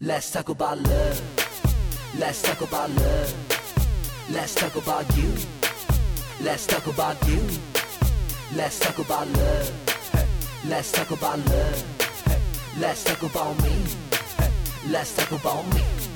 Let's talk about love. Let's talk about love. Let's talk about you. Let's talk about you. Let's talk about love. Let's talk about love. Let's talk about me. Let's talk about me.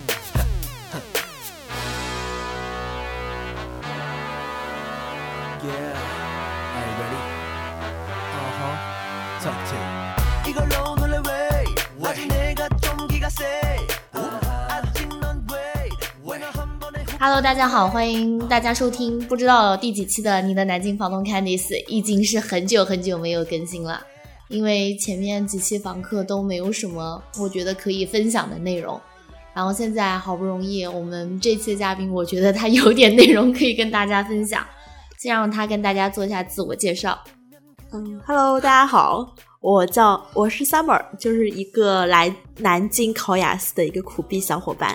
Hello，大家好，欢迎大家收听不知道第几期的你的南京房东 Candice，已经是很久很久没有更新了，因为前面几期房客都没有什么我觉得可以分享的内容，然后现在好不容易我们这期嘉宾，我觉得他有点内容可以跟大家分享，先让他跟大家做一下自我介绍。嗯，Hello，大家好，我叫我是 Summer，就是一个来南京考雅思的一个苦逼小伙伴。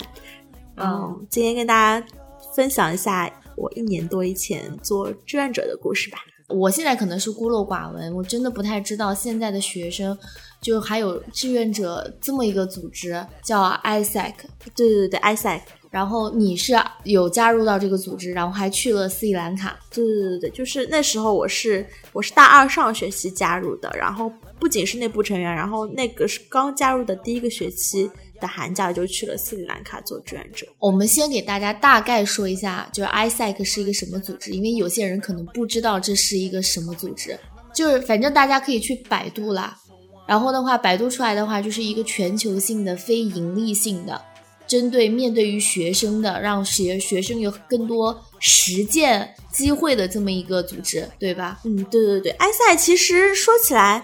嗯，今天跟大家分享一下我一年多以前做志愿者的故事吧。我现在可能是孤陋寡闻，我真的不太知道现在的学生就还有志愿者这么一个组织叫 ISAC 对对对，ISAC 然后你是有加入到这个组织，然后还去了斯里兰卡。对对对对，就是那时候我是我是大二上学期加入的，然后不仅是内部成员，然后那个是刚加入的第一个学期的寒假就去了斯里兰卡做志愿者。我们先给大家大概说一下，就是 ISEC 是一个什么组织，因为有些人可能不知道这是一个什么组织。就是反正大家可以去百度啦，然后的话，百度出来的话就是一个全球性的、非盈利性的，针对面对于学生的，让学学生有更多实践机会的这么一个组织，对吧？嗯，对对对，埃塞其实说起来，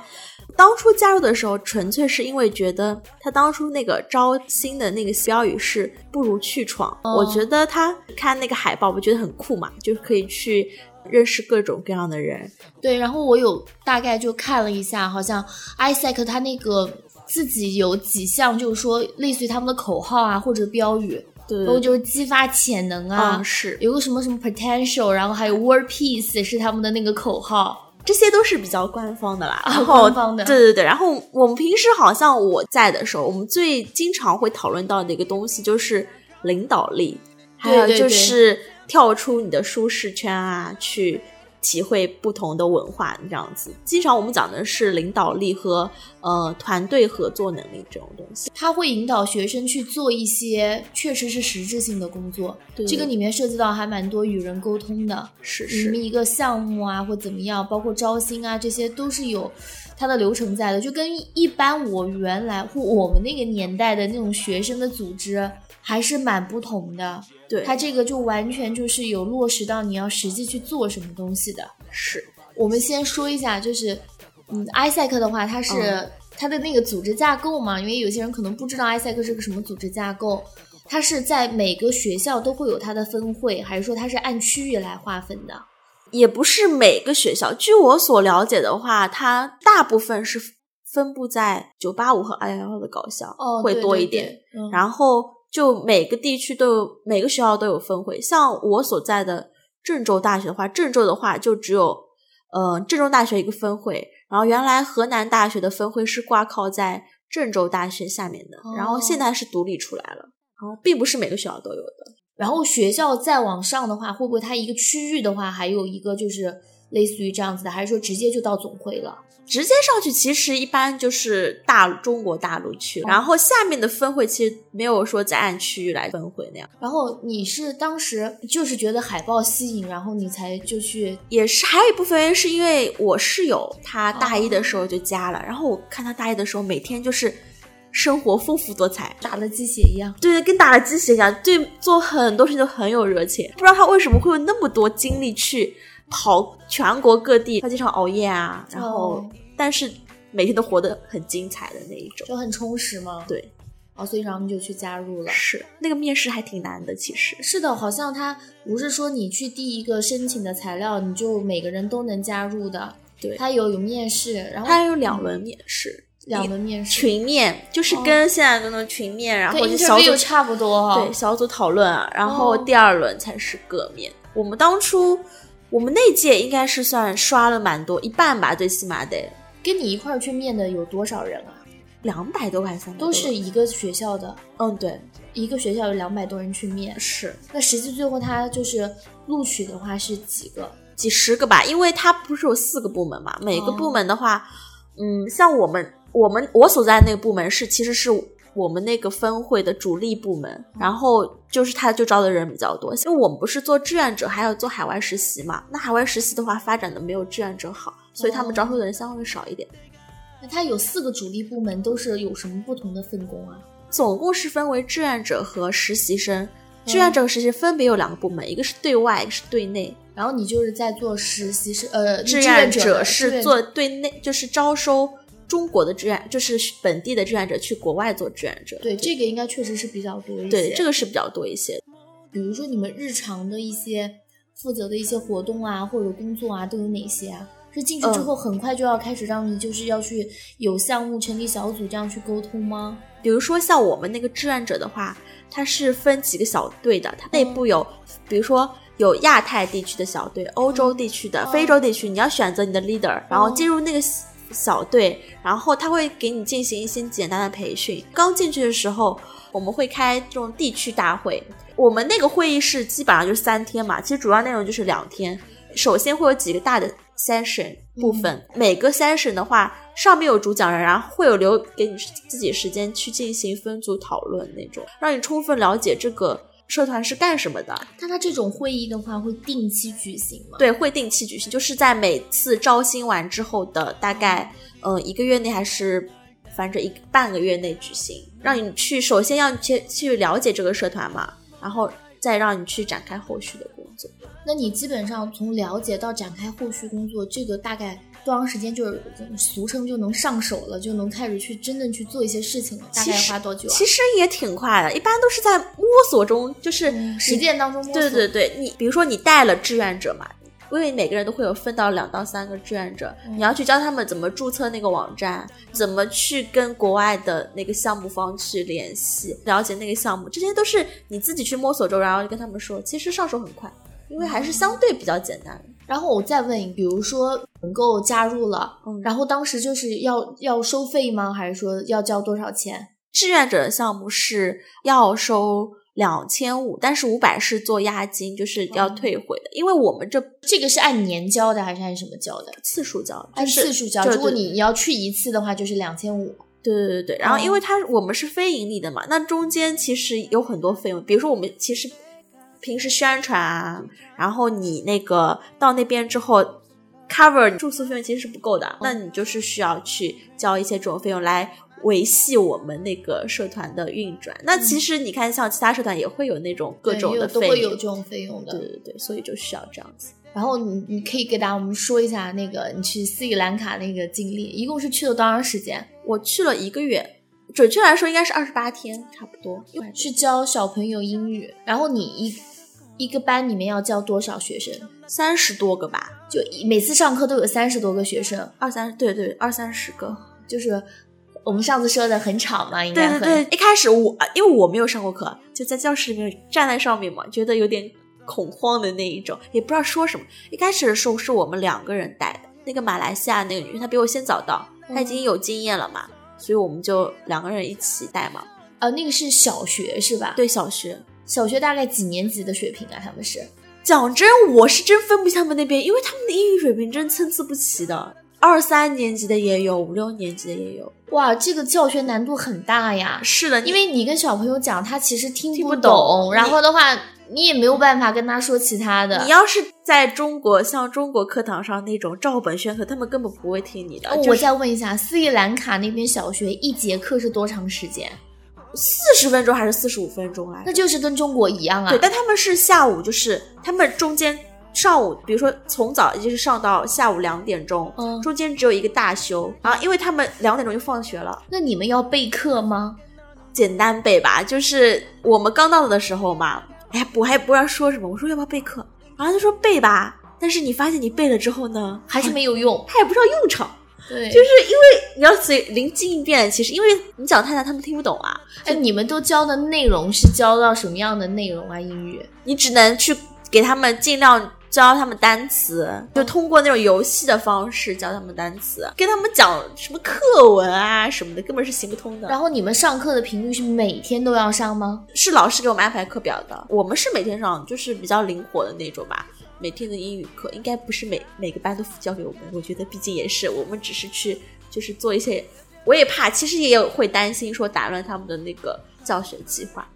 当初加入的时候，纯粹是因为觉得他当初那个招新的那个标语是“不如去闯”，哦我觉得他看那个海报，我觉得很酷嘛，就可以去认识各种各样的人。对，然后我有大概就看了一下，好像 ISEC 他那个自己有几项，就是说类似于他们的口号啊或者标语，对然后就是激发潜能啊，嗯是有个什么什么 potential，然后还有 world peace 是他们的那个口号。这些都是比较官方的啦，啊然后官方的。对对对，然后我们平时好像我在的时候，我们最经常会讨论到的一个东西就是领导力，还有就是跳出你的舒适圈啊，去体会不同的文化这样子。经常我们讲的是领导力和呃团队合作能力这种东西。他会引导学生去做一些确实是实质性的工作，对这个里面涉及到还蛮多与人沟通的，是你们一个项目啊或怎么样，包括招新啊，这些都是有它的流程在的，就跟一般我原来或我们那个年代的那种学生的组织还是蛮不同的。对，它这个就完全就是有落实到你要实际去做什么东西的。是我们先说一下，就是嗯，ISEC 的话，它是、嗯它的那个组织架构嘛，因为有些人可能不知道 ISEC 是个什么组织架构，它是在每个学校都会有它的分会，还是说它是按区域来划分的？也不是每个学校，据我所了解的话，它大部分是分布在九八五和二幺幺的高校，哦，会多一点。对嗯、然后就每个地区都有，每个学校都有分会。像我所在的郑州大学的话，郑州的话就只有呃郑州大学一个分会，然后原来河南大学的分会是挂靠在郑州大学下面的，然后现在是独立出来了，然后并不是每个学校都有的。然后学校再往上的话，会不会它一个区域的话，还有一个就是类似于这样子的，还是说直接就到总会了？直接上去其实一般就是大中国大陆区，然后下面的分会其实没有说在按区域来分会那样，然后你是当时就是觉得海报吸引，然后你才就去也是还有一部分原因是因为我室友他大一的时候就加了，然后我看他大一的时候每天就是生活丰富多彩，打了鸡血一样。对，跟打了鸡血一样，对做很多事情都很有热情。不知道他为什么会有那么多精力去跑全国各地，他经常熬夜啊，然后、哦但是每天都活得很精彩的那一种。就很充实嘛。对，哦，所以然后你就去加入了。是那个面试还挺难的，其实。是的，好像他不是说你去递一个申请的材料，你就每个人都能加入的。对他有有面试，然后他有两轮面试，两轮面试，群面就是跟现在的那种群面，然后小组差不多哈、对小组讨论啊，然后哦第二轮才是个面。我们当初我们那届应该是算刷了蛮多，一半吧，最起码得。跟你一块儿去面的有多少人啊？两百多还是三百多？都是一个学校的，嗯，对，一个学校有两百多人去面。是那实际最后他就是录取的话是几个？几十个吧，因为它不是有四个部门嘛，每个哦部门的话，嗯，像我们我们我所在的那个部门是其实是我们那个分会的主力部门，然后就是他就招的人比较多，因为我们不是做志愿者，还要做海外实习嘛，那海外实习的话发展的没有志愿者好，所以他们招收的人相对少一点。那他有四个主力部门，都是有什么不同的分工啊？总共是分为志愿者和实习生，志愿者和实习分别有两个部门，一个是对外，一个是对内。然后你就是在做实习生，呃，志愿者是做对内，就是招收中国的志愿，就是本地的志愿者去国外做志愿者。对这个应该确实是比较多一些。对，这个是比较多一些。比如说你们日常的一些负责的一些活动啊，或者工作啊，都有哪些啊？是进去之后很快就要开始让你就是要去有项目成立小组这样去沟通吗？比如说像我们那个志愿者的话，它是分几个小队的，它内部有，比如说有亚太地区的小队、欧洲地区的、哦非洲地区，你要选择你的 leader，然后进入那个小小队，然后他会给你进行一些简单的培训。刚进去的时候，我们会开这种地区大会，我们那个会议室基本上就是三天嘛，其实主要内容就是两天。首先会有几个大的 session 部分，每个 session 的话上面有主讲人，然后会有留给你自己时间去进行分组讨论那种，让你充分了解这个社团是干什么的。那他这种会议的话会定期举行吗？对，会定期举行，就是在每次招新完之后的大概嗯、呃一个月内，还是反正一个半个月内举行，让你去首先要去去了解这个社团嘛，然后再让你去展开后续的工作。那你基本上从了解到展开后续工作，这个大概多长时间就是俗称就能上手了，就能开始去真正去做一些事情了？大概其实花多久啊？其实也挺快的，一般都是在摸索中，就是嗯实践当中摸索。对对对，你比如说你带了志愿者嘛，因为每个人都会有分到两到三个志愿者，嗯你要去教他们怎么注册那个网站，怎么去跟国外的那个项目方去联系，了解那个项目，这些都是你自己去摸索中，然后跟他们说，其实上手很快，因为还是相对比较简单。然后我再问你，比如说能够加入了，嗯然后当时就是要要收费吗？还是说要交多少钱？志愿者的项目是要收两千五，但是五百是做押金，就是要退回的，因为我们这这个是按年交的还是按什么交的？次数交，按就是次数交。就如果你你要去一次的话，就是两千五。对对对对，然后因哦为它我们是非盈利的嘛，那中间其实有很多费用，比如说我们其实平时宣传啊，然后你那个到那边之后 cover 住宿费用其实是不够的，那你就是需要去交一些这种费用来维系我们那个社团的运转。那其实你看，像其他社团也会有那种各种的都费用，会有这种费用的。对对对，所以就需要这样子。然后你你可以给大家我们说一下那个你去斯里兰卡那个经历，一共是去了多长时间？我去了一个月，准确来说应该是二十八天，差不多。去教小朋友英语。然后你一一个班里面要教多少学生？三十多个吧，就一每次上课都有三十多个学生，二三对对二三十个。就是我们上次说的很吵嘛，应该很对对对，一开始我因为我没有上过课，就在教室里面站在上面嘛，觉得有点恐慌的那一种，也不知道说什么。一开始的时候是我们两个人带的，那个马来西亚那个女生她比我先早到，她已经有经验了嘛，所以我们就两个人一起带嘛。呃，那个是小学是吧？，对，小学小学大概几年级的水平啊？他们是讲真，我是真分不清他们那边，因为他们的英语水平真参差不齐的，二三年级的也有，五六年级的也有。哇，这个教学难度很大呀。是的，因为你跟小朋友讲，他其实听不懂然后的话，你也没有办法跟他说其他的。你要是在中国，像中国课堂上那种照本宣科，他们根本不会听你的。哦我就是再问一下，斯里兰卡那边小学一节课是多长时间？四十分钟还是四十五分钟来着？那就是跟中国一样啊。对，但他们是下午，就是他们中间上午，比如说从早就是上到下午两点钟，嗯中间只有一个大休，然后因为他们两点钟就放学了，那你们要备课吗？简单备吧。就是我们刚到的时候嘛，哎呀，我还不知道说什么，我说要不要备课，然后他说备吧。但是你发现你备了之后呢，还是没有用？他也不知道用场，对，就是因为你要随临机应变。其实因为你讲太难，他们听不懂啊。哎，你们都教的内容是教到什么样的内容啊？英语？你只能去给他们尽量教他们单词，就通过那种游戏的方式教他们单词，跟他们讲什么课文啊什么的，根本是行不通的。然后你们上课的频率是每天都要上吗？是老师给我们安排课表的，我们是每天上，就是比较灵活的那种吧。每天的英语课应该不是每每个班都教给我们，我觉得毕竟也是我们只是去就是做一些，我也怕，其实也有会担心说打乱他们的那个教学计划。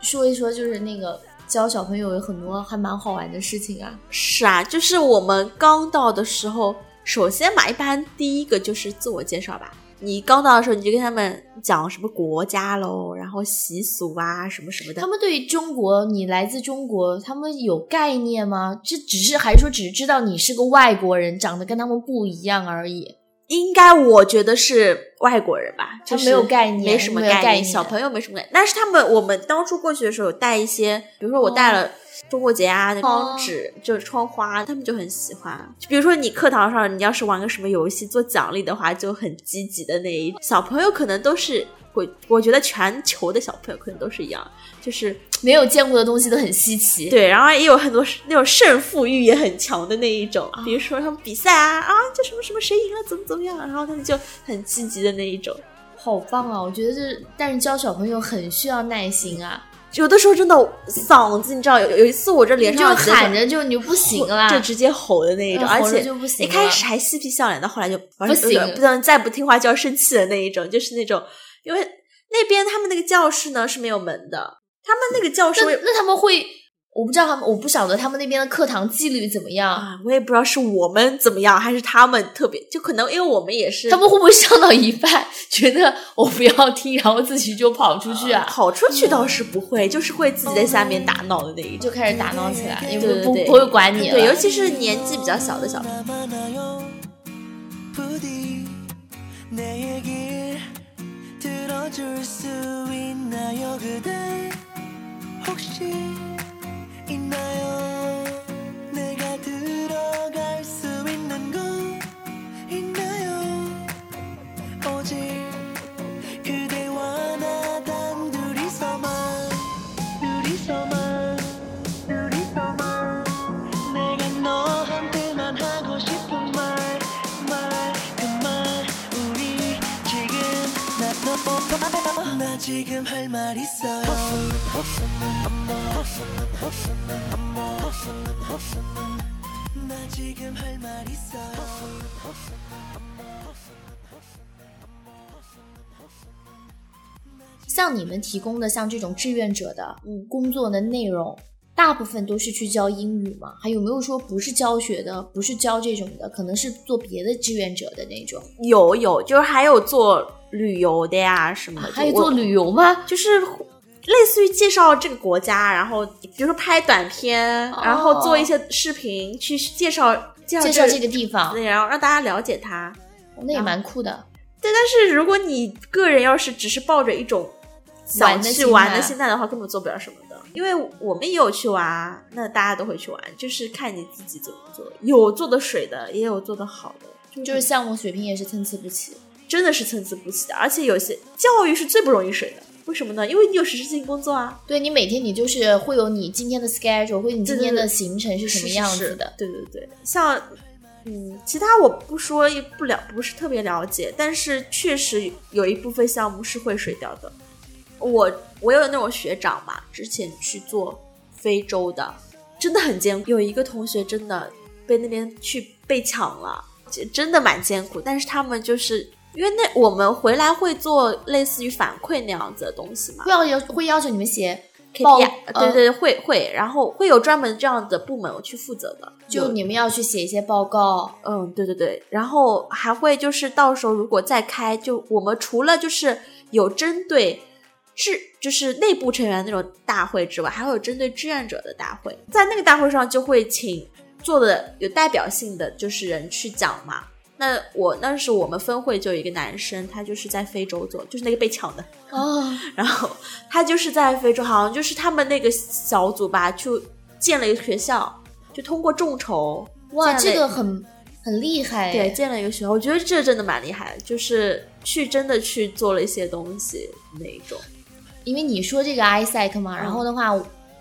说一说就是那个教小朋友有很多还蛮好玩的事情啊。是啊，就是我们刚到的时候，首先嘛，一般第一个就是自我介绍吧。你刚到的时候，你就跟他们讲什么国家喽，然后习俗啊，什么什么的。他们对于中国，你来自中国，他们有概念吗？这只是还是说只是知道你是个外国人，长得跟他们不一样而已。应该我觉得是外国人吧，他就是没有概念没什么概念小朋友没什么概念。但是他们，我们当初过去的时候有带一些，比如说我带了中国结啊、那窗纸，就是窗花，他们就很喜欢。就比如说你课堂上，你要是玩个什么游戏做奖励的话，就很积极的那一小朋友，可能都是我我觉得全球的小朋友可能都是一样，就是没有见过的东西都很稀奇。对，然后也有很多那种胜负欲也很强的那一种，比如说他们比赛啊啊，就什么什么谁赢了怎么怎么样，然后他们就很积极的那一种。好棒啊！我觉得这，但是教小朋友很需要耐心啊，有的时候真的嗓子，你知道，有有一次我这连上耳机的时候喊着就你就不行了，就直接吼的那一种，而且一开始还嬉皮笑脸，到后来就不行不能再不听话就要生气的那一种，就是那种，因为那边他们那个教室呢是没有门的，他们那个教室那那他们会，我不知道他们，我不晓得他们那边的课堂纪律怎么样，啊，我也不知道是我们怎么样，还是他们特别，就可能因为我们也是他们会不会上到一半觉得我不要听，然后自己就跑出去啊？跑出去倒是不会，就是会自己在下面打闹的那一种。就开始打闹起来，也不对对对不不会管你了。对，尤其是年纪比较小的小朋友。지금 할 말 있어요 나 지금 할 말 있어요 像你们提供的像这种志愿者的嗯工作的内容， 大部分都是去教英语嘛？还有没有说不是教学的，不是教这种的，可能是做别的志愿者的那种？有有，就是还有做旅游的呀什么还有做旅游吗？就是类似于介绍这个国家，然后比如说拍短片，然后做一些视频去介绍介绍介绍这个个地方，对，然后让大家了解它。那也蛮酷的。对，但是如果你个人要是只是抱着一种想去玩的态心态的话，根本做不了什么的。因为我们也有去玩，那大家都会去玩，就是看你自己怎么做。有做的水的，也有做的好的，就是项目水平也是参差不齐。真的是参差不齐的。而且有些教育是最不容易水的，为什么呢？因为你有实质性工作啊。对你每天你就是会有你今天的 schedule，会有你今天的行程是什么样子的。对对对，像嗯，其他我不说也不了，不是特别了解，但是确实有一部分项目是会水掉的。我我有那种学长嘛，之前去做非洲的，真的很艰苦。有一个同学真的被那边去被抢了，就真的蛮艰苦。但是他们就是因为那我们回来会做类似于反馈那样子的东西嘛会，要要会要求你们写报 KPI，呃对对对，会会，然后会有专门这样的部门去负责的，就你们要去写一些报告。嗯，对对对，然后还会就是到时候如果再开，就我们除了就是有针对志就是内部成员那种大会之外，还会有针对志愿者的大会，在那个大会上就会请做的有代表性的就是人去讲嘛。那我那时我们分会就有一个男生，他就是在非洲做，就是那个被抢的，哦，然后他就是在非洲，好像就是他们那个小组吧，就建了一个学校，就通过众筹，哇，这个很很厉害对，哎。建了一个学校，我觉得这真的蛮厉害的，就是去真的去做了一些东西那一种。因为你说这个 ISEC 嘛，然后的话，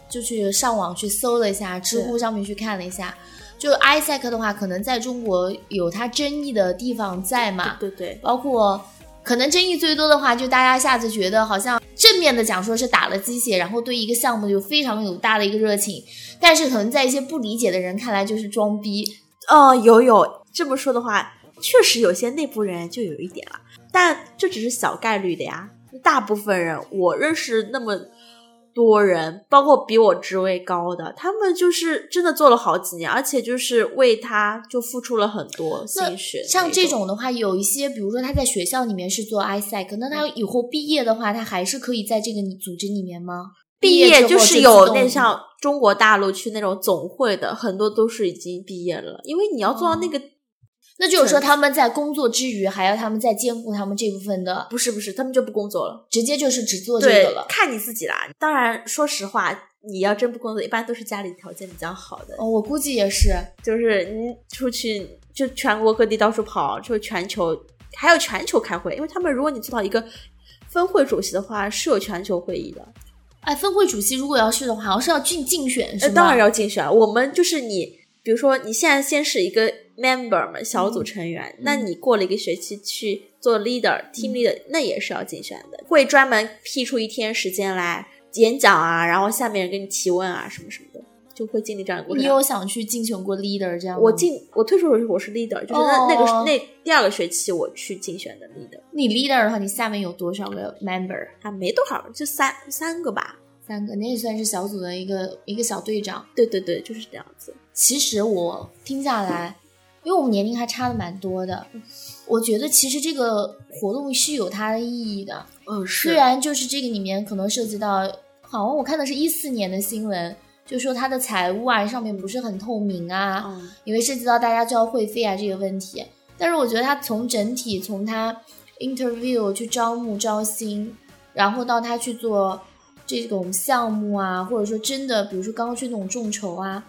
就去上网去搜了一下，知乎上面去看了一下。就 ISEC 的话，可能在中国有它争议的地方在嘛，对对，包括可能争议最多的话，就大家下次觉得好像正面的讲说是打了鸡血，然后对一个项目就非常有大的一个热情，但是可能在一些不理解的人看来就是装逼。哦，有有这么说的话，确实有些内部人就有一点了，但这只是小概率的呀。大部分人我认识那么多人，包括比我职位高的，他们就是真的做了好几年，而且就是为他就付出了很多心血。像这种种的话，有一些，比如说他在学校里面是做 ISEC，那他以后毕业的话，他还是可以在这个组织里面吗？毕业就是有那像中国大陆去那种总会的，很多都是已经毕业了，因为你要做到那个。那就是说他们在工作之余，还要他们在兼顾他们这部分的，不是不是，他们就不工作了。直接就是只做这个了，。看你自己啦。当然，说实话，你要真不工作，一般都是家里条件比较好的，哦，我估计也是。就是你出去就全国各地到处跑，就全球还有全球开会，因为他们如果你做到一个分会主席的话，是有全球会议的。哎，分会主席如果要去的话，好像是要竞竞选是呃，吗？当然要竞选。我们就是你，比如说你现在先是一个 member 嘛，小组成员，那你过了一个学期去做 leader、team leader，那也是要竞选的，会专门辟出一天时间来演讲啊，然后下面人给你提问啊，什么什么的，就会经历这样的过程。你有想去竞选过 leader 这样吗？我进我退出的时候我是 leader，就是那、那个哦那第二个学期我去竞选的 leader，你 leader 的话，你下面有多少个 member？啊没多少，就三三个吧。三个，你也算是小组的一个一个小队长。对对对，就是这样子。其实我听下来，因为我们年龄还差的蛮多的，我觉得其实这个活动是有它的意义的。嗯，是虽然就是这个里面可能涉及到，好像我看的是一四年的新闻，就说它的财务啊上面不是很透明啊，嗯因为涉及到大家交会费啊这个问题。但是我觉得他从整体从他 interview 去招募招新，然后到他去做这种项目啊，或者说真的，比如说刚刚去那种众筹啊，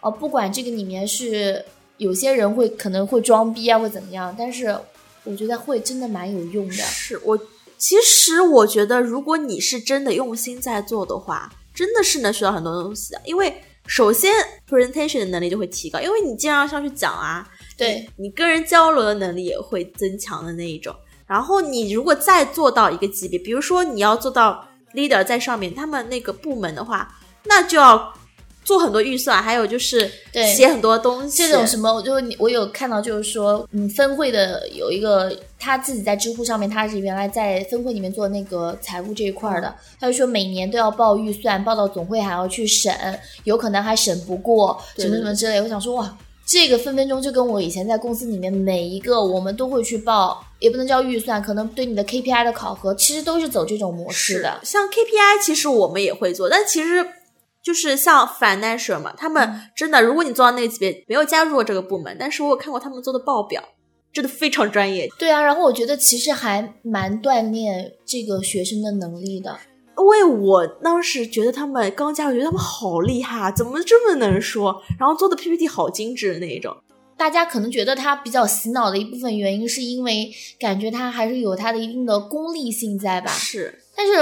哦，不管这个里面是有些人会可能会装逼啊，或怎么样，但是我觉得会真的蛮有用的。是我其实我觉得，如果你是真的用心在做的话，真的是能学到很多东西的。因为首先 presentation 的能力就会提高，因为你经常上去讲啊，对，你跟人交流的能力也会增强的那一种。然后你如果再做到一个级别，比如说你要做到 leader 在上面，他们那个部门的话，那就要做很多预算，还有就是对写很多东西。这种什么，我就我有看到，就是说，嗯，分会的有一个他自己在知乎上面，他是原来在分会里面做那个财务这一块儿的，他就说每年都要报预算，报到总会还要去审，有可能还审不过，什么什么之类。我想说，哇，这个分分钟就跟我以前在公司里面每一个我们都会去报，也不能叫预算，可能对你的 KPI 的考核，其实都是走这种模式的。像 KPI，其实我们也会做，但其实就是像 financial 嘛，他嗯们真的，如果你做到那个级别，没有加入过这个部门，但是我有看过他们做的报表，真的非常专业。对啊，然后我觉得其实还蛮锻炼这个学生的能力的。因为我当时觉得他们刚加入，觉得他们好厉害啊，怎么这么能说？然后做的 PPT 好精致的那一种。大家可能觉得他比较洗脑的一部分原因，是因为感觉他还是有他的一定的功利性在吧？是，但是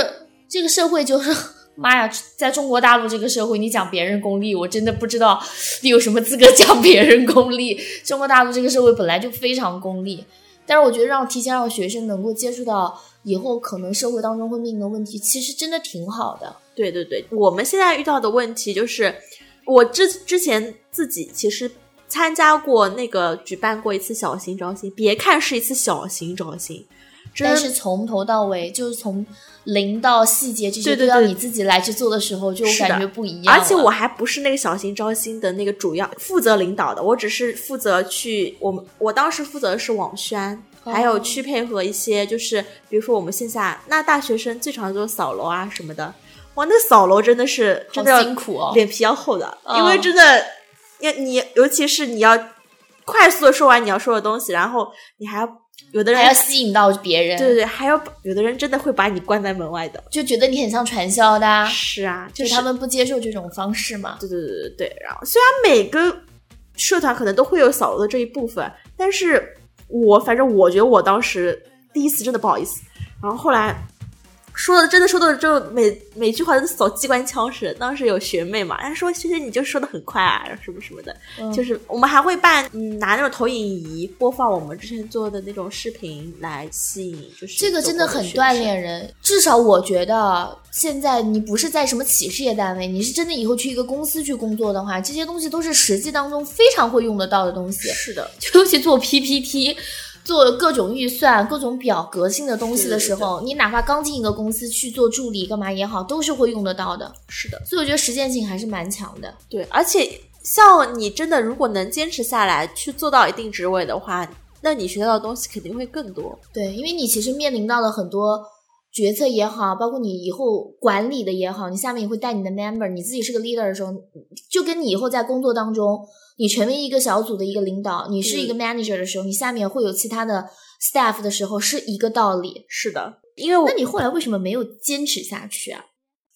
这个社会就是，妈呀，在中国大陆这个社会，你讲别人功利，我真的不知道你有什么资格讲别人功利。中国大陆这个社会本来就非常功利，但是我觉得让提前让学生能够接触到以后可能社会当中会面临的问题，其实真的挺好的。对对对，我们现在遇到的问题就是，我之之前自己其实参加过那个举办过一次小型招新，别看是一次小型招新，但是从头到尾，就是从零到细节这些对对对都要你自己来去做的时候，就感觉不一样。而且我还不是那个小型招新的那个主要负责领导的，我只是负责去我们我当时负责的是网宣，哦还有去配合一些就是比如说我们线下那大学生最常做扫楼啊什么的，哇，那个扫楼真的是真的要辛苦哦。脸皮要厚的，嗯因为真的要你尤其是你要快速的说完你要说的东西，然后你还要有的人还要吸引到别人，对对对，还要有的人真的会把你关在门外的。就觉得你很像传销的、啊，是啊，就是他们不接受这种方式嘛。对对对对对。然后虽然每个社团可能都会有扫楼的这一部分，但是我反正我觉得我当时第一次真的不好意思，然后后来说的真的说的就每每句话都扫机关枪似的。当时有学妹嘛，她说：“学姐你就说的很快啊，什么什么的。嗯就是我们还会办，嗯，拿那种投影仪播放我们之前做的那种视频来吸引，就是这个真的很。锻炼人。至少我觉得，现在你不是在什么企事业单位，你是真的以后去一个公司去工作的话，这些东西都是实际当中非常会用得到的东西。是的，尤其做 PPT。做各种预算、各种表格性的东西的时候，你哪怕刚进一个公司去做助理干嘛也好，都是会用得到的。是的，所以我觉得实践性还是蛮强的。对，而且像你真的如果能坚持下来，去做到一定职位的话，那你学到的东西肯定会更多。对，因为你其实面临到了很多决策也好，包括你以后管理的也好，你下面也会带你的 member，你自己是个 leader 的时候，就跟你以后在工作当中，你成为一个小组的一个领导，你是一个 manager 的时候，你下面会有其他的 staff 的时候，是一个道理。是的，因为我那你后来为什么没有坚持下去啊？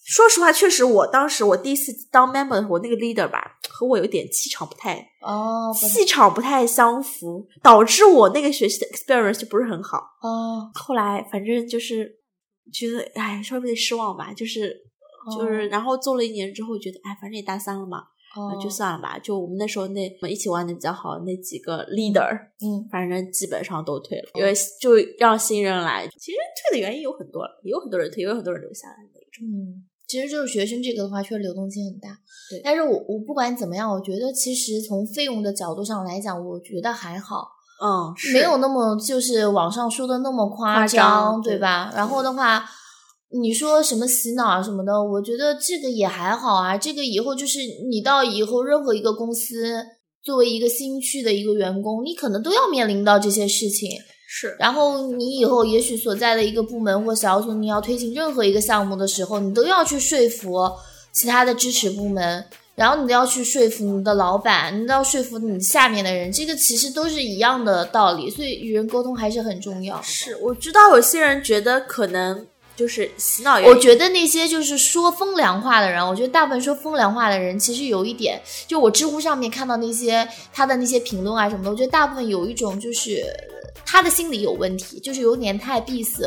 说实话，确实我当时我第一次当 member 我那个 leader 吧，和我有点气场不太哦气场不太相符，导致我那个学习的 experience 就不是很好。哦，后来反正就是觉得，哎，稍微有点失望吧，就是就是，然后做了一年之后，觉得，哎，反正也大三了嘛，哦就算了吧。就我们那时候那一起玩的比较好那几个 leader，嗯，反正基本上都退了，因为就让新人来。其实退的原因有很多，也有很多人退，也有很多人留下来那种。嗯，其实就是学生这个的话，确实流动性很大。对但是我我不管怎么样，我觉得其实从费用的角度上来讲，我觉得还好。嗯，没有那么就是网上说的那么夸夸张对对吧？然后的话，你说什么洗脑啊什么的，我觉得这个也还好啊。这个以后就是你到以后任何一个公司，作为一个新去的一个员工，你可能都要面临到这些事情。是然后你以后也许所在的一个部门或小组，你要推行任何一个项目的时候，你都要去说服其他的支持部门，然后你都要去说服你的老板，你都要说服你下面的人，这个其实都是一样的道理，所以与人沟通还是很重要。是，我知道有些人觉得可能就是洗脑，我觉得那些就是说风凉话的人，我觉得大部分说风凉话的人，其实有一点，就我知乎上面看到那些他的那些评论啊什么的，我觉得大部分有一种就是他的心理有问题，就是有点太闭塞。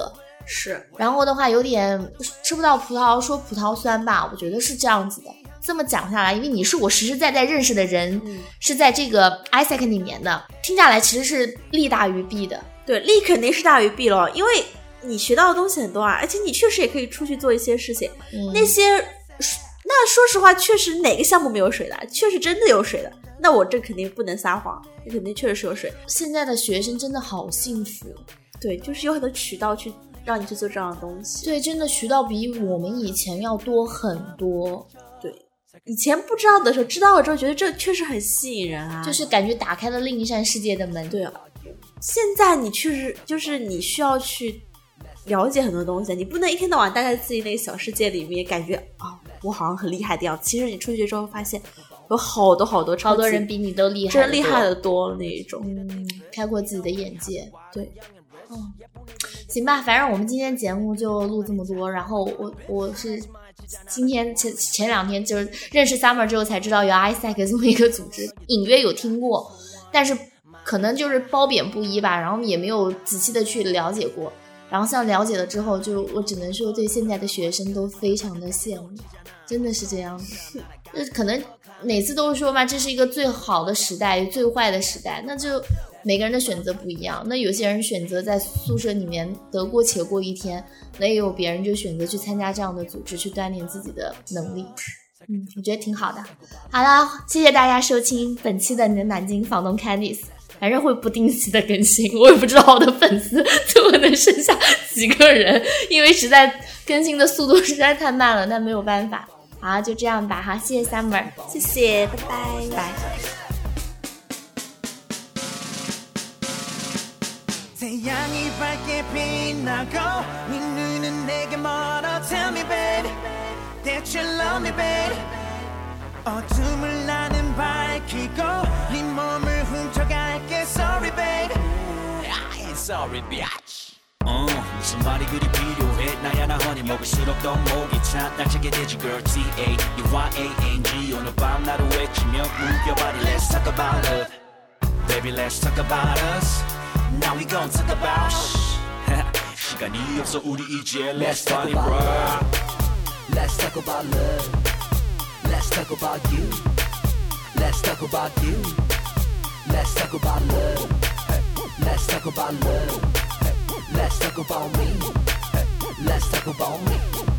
是然后的话有点吃不到葡萄说葡萄酸吧，我觉得是这样子的。这么讲下来，因为你是我实实在在认识的人，嗯是在这个 ISEC 里面的，听下来其实是利大于弊的。对利肯定是大于弊了，因为你学到的东西很多啊，而且你确实也可以出去做一些事情。嗯那些那说实话，确实哪个项目没有水的，确实真的有水的。那我这肯定不能撒谎，这肯定确实是有水。现在的学生真的好幸福，对，就是有很多渠道去让你去做这样的东西。对，真的渠道比我们以前要多很多，对，以前不知道的时候，知道了之后觉得这确实很吸引人啊。就是感觉打开了另一扇世界的门。对啊，现在你确实就是你需要去了解很多东西，你不能一天到晚待在自己那个小世界里面，感觉啊、我好像很厉害的样子。其实你出去之后发现，有好多好多超好多人比你都厉害，真厉害的，多那一种。嗯，开阔自己的眼界。对，嗯行吧，反正我们今天节目就录这么多。然后我我是今天前前两天就是认识 Summer 之后才知道有 ISEC 这么一个组织，隐约有听过，但是可能就是褒贬不一吧，然后也没有仔细的去了解过。然后像了解了之后，就我只能说对现在的学生都非常的羡慕，真的是这样子。就可能每次都说嘛，这是一个最好的时代，最坏的时代，那就每个人的选择不一样。那有些人选择在宿舍里面得过且过一天，那也有别人就选择去参加这样的组织，去锻炼自己的能力。嗯，我觉得挺好的。好了，谢谢大家收听本期的你的南京房东 Candice。反正会不定期的更新，我也不知道我的粉丝最后能剩下几个人，因为实在更新的速度实在太慢了，但没有办法。好，就这样吧，好，谢谢 Summer，谢谢，拜拜，拜。 태양이 밝게 빛나고 네 눈은 내게 멀어 Tell me baby that you love me baby 어둠을 나는 밝히고 네 몸을 훔쳐갈게 Sorry baby I ain't sorry bitch 어, 무슨 말이 그리 필요해 나야 나 허니 먹을수록 더 목이 차날 찾게 되지 girl T-A-U-Y-A-N-G 오늘 밤 나를 외치며 Move your body let's talk about love Baby let's talk about us Now we gon' talk about shh. She 시간이 없어 우리 이제 Let's Let's talk party about bro love. Let's talk about love. Let's talk about you. Let's talk about you. Let's talk about love. Hey, Let's talk about love. Hey, Let's talk about me. Hey, Let's talk about me.